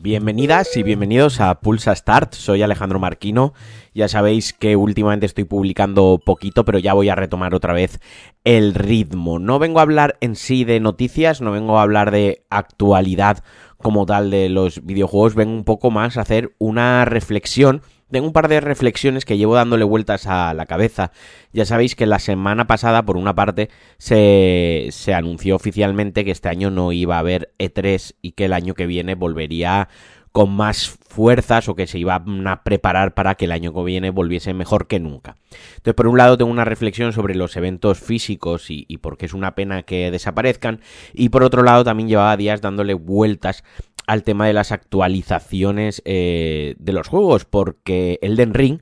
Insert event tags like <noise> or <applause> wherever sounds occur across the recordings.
Bienvenidas y bienvenidos a Pulsa Start, soy Alejandro Marquino. Ya sabéis que últimamente estoy publicando poquito, pero ya voy a retomar otra vez el ritmo. No vengo a hablar en sí de noticias, no vengo a hablar de actualidad como tal de los videojuegos, vengo un poco más a hacer una reflexión tengo un par de reflexiones que llevo dándole vueltas a la cabeza. Ya sabéis que la semana pasada, por una parte, se, se, anunció oficialmente que este año no iba a haber E3 y que el año que viene volvería con más fuerzas o que se iban a preparar para que el año que viene volviese mejor que nunca. Entonces, por un lado, tengo una reflexión sobre los eventos físicos y, y por qué es una pena que desaparezcan. Y por otro lado, también llevaba días dándole vueltas al tema de las actualizaciones eh, de los juegos, porque Elden Ring,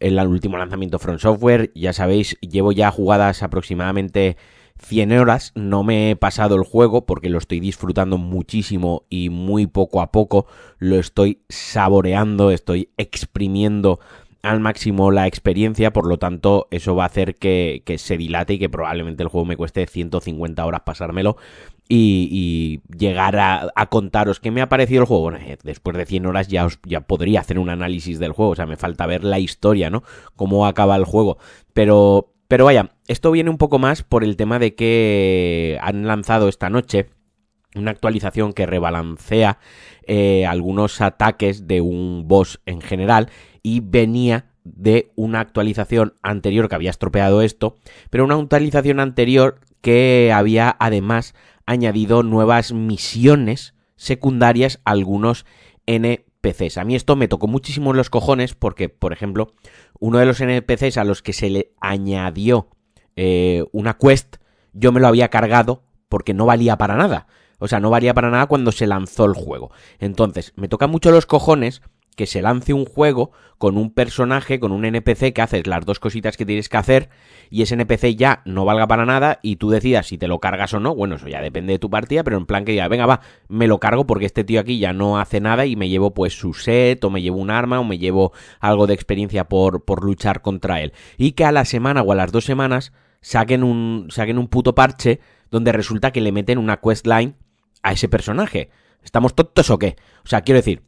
el último lanzamiento From Software, ya sabéis, llevo ya jugadas aproximadamente 100 horas, no me he pasado el juego porque lo estoy disfrutando muchísimo y muy poco a poco lo estoy saboreando, estoy exprimiendo al máximo la experiencia, por lo tanto eso va a hacer que, se dilate y que probablemente el juego me cueste 150 horas pasármelo y, llegar a, contaros qué me ha parecido el juego. Bueno, eh, después de 100 horas ya, os, ya podría hacer un análisis del juego, o sea, me falta ver la historia, ¿no? Cómo acaba el juego, pero... Pero vaya, esto viene un poco más por el tema de que han lanzado esta noche una actualización que rebalancea eh, algunos ataques de un boss en general y venía de una actualización anterior que había estropeado esto, pero una actualización anterior que había además añadido nuevas misiones secundarias a algunos NPCs. A mí esto me tocó muchísimo los cojones porque, por ejemplo, uno de los NPCs a los que se le añadió eh, una quest, yo me lo había cargado porque no valía para nada. O sea, no valía para nada cuando se lanzó el juego. Entonces, me toca mucho los cojones que se lance un juego con un personaje, con un NPC que haces las dos cositas que tienes que hacer y ese NPC ya no valga para nada y tú decidas si te lo cargas o no. Bueno, eso ya depende de tu partida, pero en plan que diga, venga, va, me lo cargo porque este tío aquí ya no hace nada y me llevo pues su set o me llevo un arma o me llevo algo de experiencia por, por luchar contra él. Y que a la semana o a las dos semanas saquen un, saquen un puto parche donde resulta que le meten una questline a ese personaje. ¿Estamos tontos o qué? O sea, quiero decir,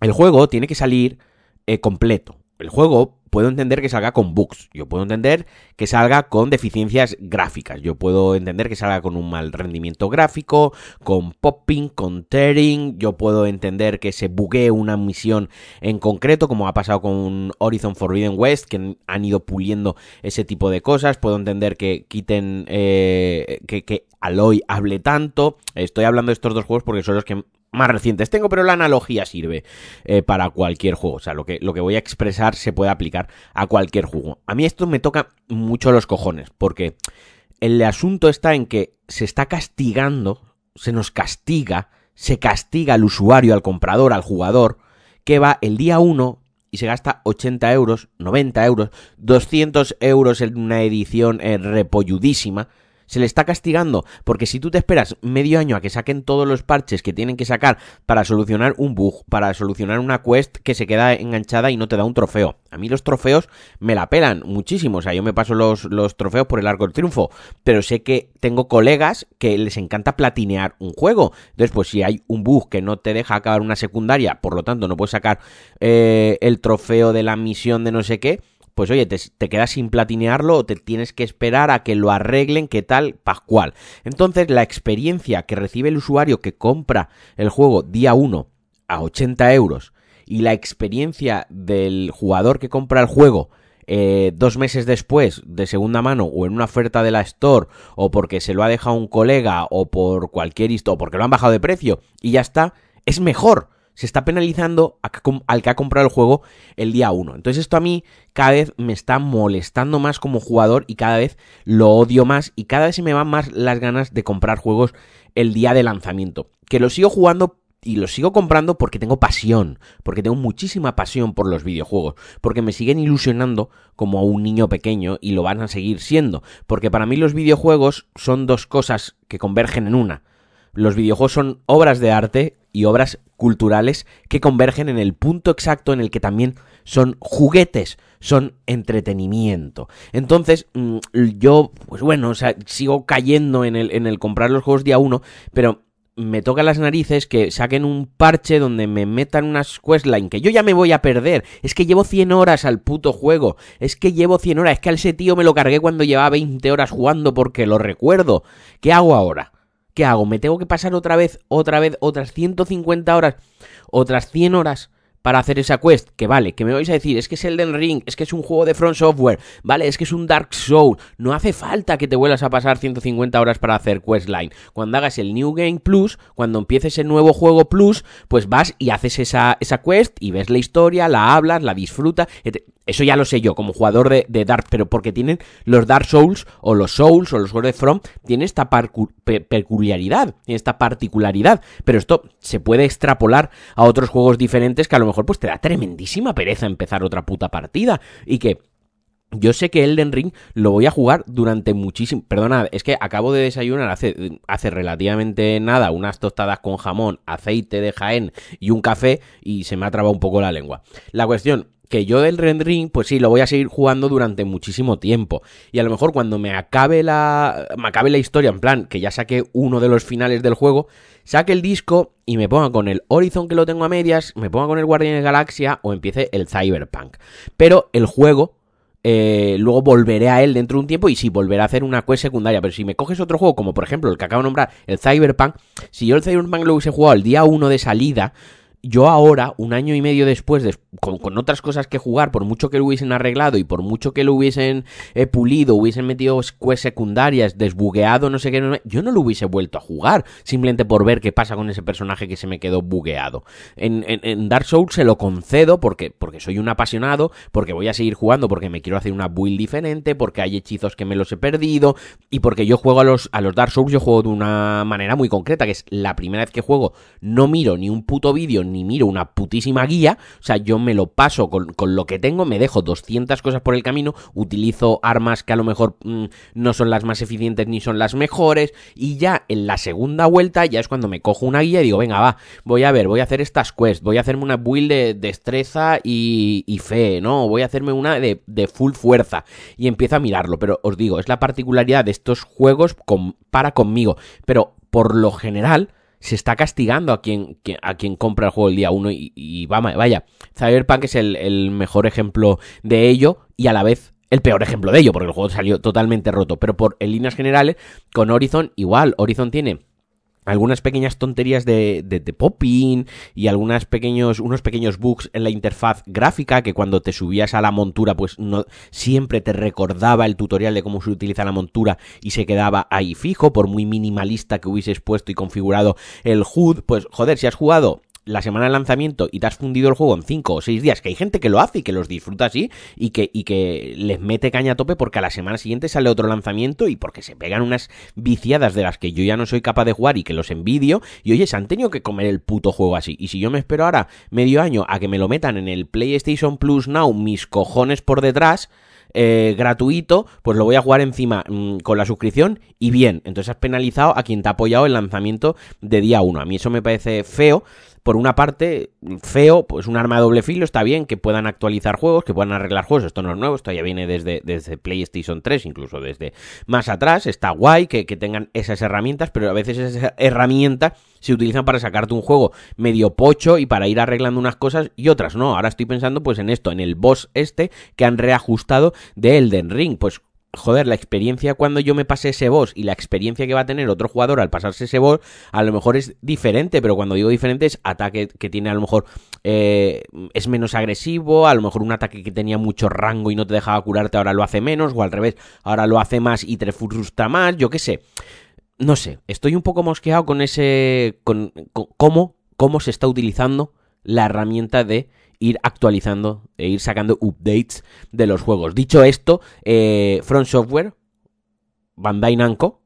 el juego tiene que salir eh, completo. El juego puedo entender que salga con bugs, yo puedo entender que salga con deficiencias gráficas, yo puedo entender que salga con un mal rendimiento gráfico, con popping, con tearing, yo puedo entender que se buguee una misión en concreto, como ha pasado con Horizon Forbidden West, que han ido puliendo ese tipo de cosas, puedo entender que quiten, eh, que, que Aloy hable tanto, estoy hablando de estos dos juegos porque son los que más recientes tengo, pero la analogía sirve eh, para cualquier juego. O sea, lo que, lo que voy a expresar se puede aplicar a cualquier juego. A mí esto me toca mucho los cojones, porque el asunto está en que se está castigando, se nos castiga, se castiga al usuario, al comprador, al jugador, que va el día 1 y se gasta 80 euros, 90 euros, 200 euros en una edición eh, repolludísima se le está castigando, porque si tú te esperas medio año a que saquen todos los parches que tienen que sacar para solucionar un bug, para solucionar una quest que se queda enganchada y no te da un trofeo. A mí los trofeos me la pelan muchísimo, o sea, yo me paso los, los trofeos por el arco del triunfo, pero sé que tengo colegas que les encanta platinear un juego. Entonces, pues si hay un bug que no te deja acabar una secundaria, por lo tanto no puedes sacar eh, el trofeo de la misión de no sé qué, pues oye, te, quedas sin platinearlo o te tienes que esperar a que lo arreglen, qué tal, pascual. Entonces, la experiencia que recibe el usuario que compra el juego día 1 a 80 euros y la experiencia del jugador que compra el juego eh, dos meses después de segunda mano o en una oferta de la Store o porque se lo ha dejado un colega o por cualquier historia o porque lo han bajado de precio y ya está, es mejor se está penalizando al que ha comprado el juego el día 1. Entonces esto a mí cada vez me está molestando más como jugador y cada vez lo odio más y cada vez se me van más las ganas de comprar juegos el día de lanzamiento. Que lo sigo jugando y lo sigo comprando porque tengo pasión, porque tengo muchísima pasión por los videojuegos, porque me siguen ilusionando como un niño pequeño y lo van a seguir siendo, porque para mí los videojuegos son dos cosas que convergen en una. Los videojuegos son obras de arte y obras culturales que convergen en el punto exacto en el que también son juguetes, son entretenimiento. Entonces, mm, yo, pues bueno, o sea, sigo cayendo en el, en el comprar los juegos día uno, pero me toca las narices que saquen un parche donde me metan unas questline que yo ya me voy a perder. Es que llevo 100 horas al puto juego. Es que llevo 100 horas. Es que a ese tío me lo cargué cuando llevaba 20 horas jugando porque lo recuerdo. ¿Qué hago ahora? ¿Qué hago? ¿Me tengo que pasar otra vez, otra vez, otras 150 horas, otras 100 horas para hacer esa quest, que vale, que me vais a decir, es que es Elden Ring, es que es un juego de Front Software, vale, es que es un Dark Soul, no hace falta que te vuelvas a pasar 150 horas para hacer questline. Cuando hagas el New Game Plus, cuando empieces el nuevo juego Plus, pues vas y haces esa, esa quest y ves la historia, la hablas, la disfrutas, eso ya lo sé yo, como jugador de, Dark, pero porque tienen los Dark Souls, o los Souls, o los juegos de From, tiene esta peculiaridad, tiene esta particularidad. Pero esto se puede extrapolar a otros juegos diferentes que a lo mejor pues te da tremendísima pereza empezar otra puta partida. Y que yo sé que Elden Ring lo voy a jugar durante muchísimo. Perdona, es que acabo de desayunar hace, hace relativamente nada unas tostadas con jamón, aceite de Jaén y un café y se me ha trabado un poco la lengua. La cuestión que yo del rendering, pues sí, lo voy a seguir jugando durante muchísimo tiempo. Y a lo mejor cuando me acabe la. me acabe la historia, en plan, que ya saqué uno de los finales del juego, saque el disco y me ponga con el Horizon que lo tengo a medias, me ponga con el Guardian de Galaxia o empiece el Cyberpunk. Pero el juego. Eh, luego volveré a él dentro de un tiempo y sí, volveré a hacer una quest secundaria. Pero si me coges otro juego, como por ejemplo el que acabo de nombrar, el Cyberpunk, si yo el Cyberpunk lo hubiese jugado el día 1 de salida, yo ahora, un año y medio después, con, otras cosas que jugar, por mucho que lo hubiesen arreglado y por mucho que lo hubiesen eh, pulido, hubiesen metido quests secundarias, desbugueado, no sé qué, yo no lo hubiese vuelto a jugar, simplemente por ver qué pasa con ese personaje que se me quedó bugueado. En, en, Dark Souls se lo concedo porque, porque soy un apasionado, porque voy a seguir jugando, porque me quiero hacer una build diferente, porque hay hechizos que me los he perdido, y porque yo juego a los, a los Dark Souls, yo juego de una manera muy concreta, que es la primera vez que juego, no miro ni un puto vídeo, ni miro una putísima guía, o sea, yo me lo paso con, lo que tengo, me dejo 200 cosas por el camino, utilizo armas que a lo mejor mm, no son las más eficientes ni son las mejores, y ya en la segunda vuelta ya es cuando me cojo una guía y digo, venga, va, voy a ver, voy a hacer estas quests, voy a hacerme una build de destreza y, fe, ¿no? Voy a hacerme una de, full fuerza y empiezo a mirarlo, pero os digo, es la particularidad de estos juegos para conmigo, pero por lo general se está castigando a quien, a quien compra el juego el día 1 y, vaya, Cyberpunk es el, mejor ejemplo de ello y a la vez el peor ejemplo de ello, porque el juego salió totalmente roto. Pero por en líneas generales, con Horizon, igual, Horizon tiene algunas pequeñas tonterías de, de, popping y algunas pequeños, unos pequeños bugs en la interfaz gráfica que cuando te subías a la montura pues no siempre te recordaba el tutorial de cómo se utiliza la montura y se quedaba ahí fijo por muy minimalista que hubieses puesto y configurado el HUD pues joder si has jugado la semana de lanzamiento y te has fundido el juego en 5 o 6 días, que hay gente que lo hace y que los disfruta así y que, y que les mete caña a tope porque a la semana siguiente sale otro lanzamiento y porque se pegan unas viciadas de las que yo ya no soy capaz de jugar y que los envidio y oye, se han tenido que comer el puto juego así. Y si yo me espero ahora medio año a que me lo metan en el PlayStation Plus Now, mis cojones por detrás, eh, gratuito, pues lo voy a jugar encima mm, con la suscripción y bien. Entonces has penalizado a quien te ha apoyado el lanzamiento de día 1. A mí eso me parece feo por una parte, feo, pues un arma de doble filo, está bien que puedan actualizar juegos, que puedan arreglar juegos, esto no es nuevo, esto ya viene desde, desde PlayStation 3, incluso desde más atrás, está guay que, que tengan esas herramientas, pero a veces esas herramientas se utilizan para sacarte un juego medio pocho y para ir arreglando unas cosas y otras no. Ahora estoy pensando pues en esto, en el boss este que han reajustado de Elden Ring, pues joder, la experiencia cuando yo me pasé ese boss y la experiencia que va a tener otro jugador al pasarse ese boss, a lo mejor es diferente, pero cuando digo diferente es ataque que tiene a lo mejor eh, es menos agresivo, a lo mejor un ataque que tenía mucho rango y no te dejaba curarte ahora lo hace menos, o al revés, ahora lo hace más y te frustra más, yo qué sé. No sé, estoy un poco mosqueado con ese... con, con cómo, cómo se está utilizando la herramienta de ir actualizando e ir sacando updates de los juegos. Dicho esto, eh, Front Software, Bandai Namco,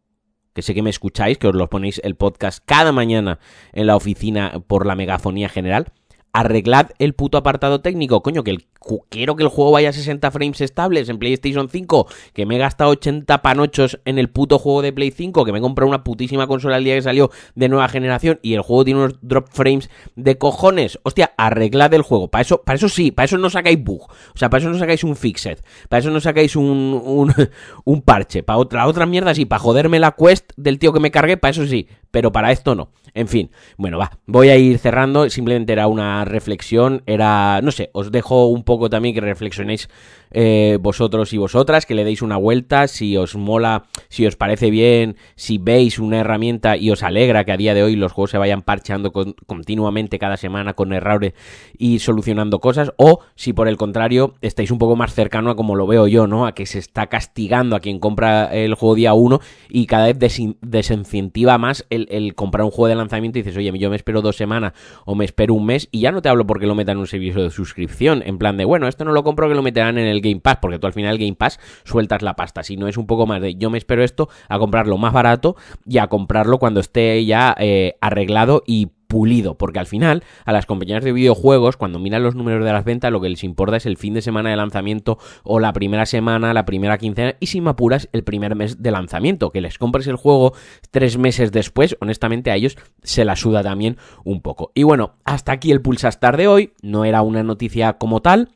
que sé que me escucháis, que os lo ponéis el podcast cada mañana en la oficina por la megafonía general. Arreglad el puto apartado técnico, coño, que el quiero que el juego vaya a 60 frames estables en PlayStation 5, que me he gastado 80 panochos en el puto juego de Play 5, que me he comprado una putísima consola el día que salió de nueva generación y el juego tiene unos drop frames de cojones. Hostia, arreglad el juego. Para eso, para eso sí, para eso no sacáis bug. O sea, para eso no sacáis un fixed. Para eso no sacáis un, un, <laughs> un parche. Para otra, otra mierda sí, para joderme la quest del tío que me cargué, para eso sí. Pero para esto no. En fin, bueno, va, voy a ir cerrando, simplemente era una reflexión, era, no sé, os dejo un poco también que reflexionéis eh, vosotros y vosotras, que le deis una vuelta, si os mola, si os parece bien, si veis una herramienta y os alegra que a día de hoy los juegos se vayan parcheando continuamente cada semana con errores y solucionando cosas, o si por el contrario estáis un poco más cercano a como lo veo yo, ¿no? A que se está castigando a quien compra el juego día 1 y cada vez desincentiva más el, el comprar un juego de lanzamiento y dices, oye, yo me espero dos semanas o me espero un mes y ya no te hablo porque lo metan en un servicio de suscripción, en plan de, bueno, esto no lo compro que lo meterán en el Game Pass, porque tú al final el Game Pass sueltas la pasta, si no es un poco más de, yo me espero esto a comprarlo más barato y a comprarlo cuando esté ya eh, arreglado y pulido, porque al final a las compañías de videojuegos cuando miran los números de las ventas lo que les importa es el fin de semana de lanzamiento o la primera semana, la primera quincena y si me apuras el primer mes de lanzamiento, que les compres el juego tres meses después, honestamente a ellos se la suda también un poco. Y bueno, hasta aquí el Pulsastar de hoy, no era una noticia como tal,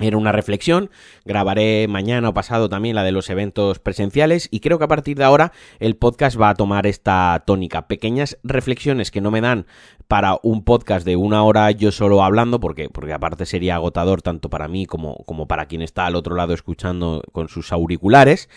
era una reflexión, grabaré mañana o pasado también la de los eventos presenciales y creo que a partir de ahora el podcast va a tomar esta tónica. Pequeñas reflexiones que no me dan para un podcast de una hora yo solo hablando, porque, porque aparte sería agotador tanto para mí como, como para quien está al otro lado escuchando con sus auriculares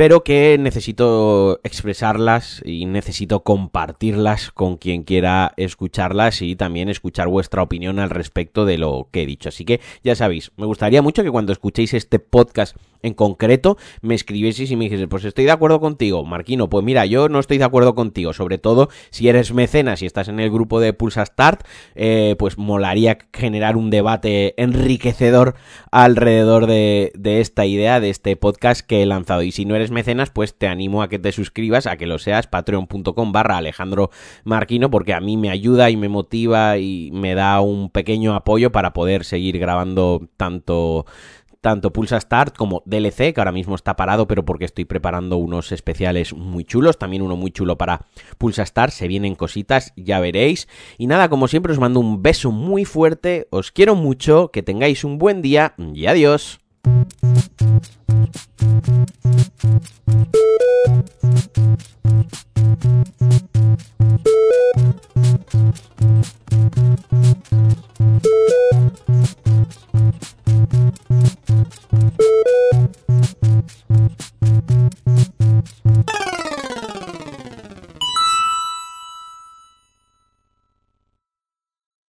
pero que necesito expresarlas y necesito compartirlas con quien quiera escucharlas y también escuchar vuestra opinión al respecto de lo que he dicho. Así que ya sabéis, me gustaría mucho que cuando escuchéis este podcast en concreto me escribieseis y me dijese, pues estoy de acuerdo contigo, Marquino, pues mira, yo no estoy de acuerdo contigo, sobre todo si eres mecenas y estás en el grupo de Pulsa Start, eh, pues molaría generar un debate enriquecedor alrededor de, de esta idea, de este podcast que he lanzado. Y si no eres mecenas, pues te animo a que te suscribas, a que lo seas, patreon.com barra Alejandro Marquino, porque a mí me ayuda y me motiva y me da un pequeño apoyo para poder seguir grabando tanto tanto Pulsa Start como DLC, que ahora mismo está parado, pero porque estoy preparando unos especiales muy chulos, también uno muy chulo para Pulsa Start, se vienen cositas, ya veréis. Y nada, como siempre os mando un beso muy fuerte, os quiero mucho, que tengáis un buen día y adiós.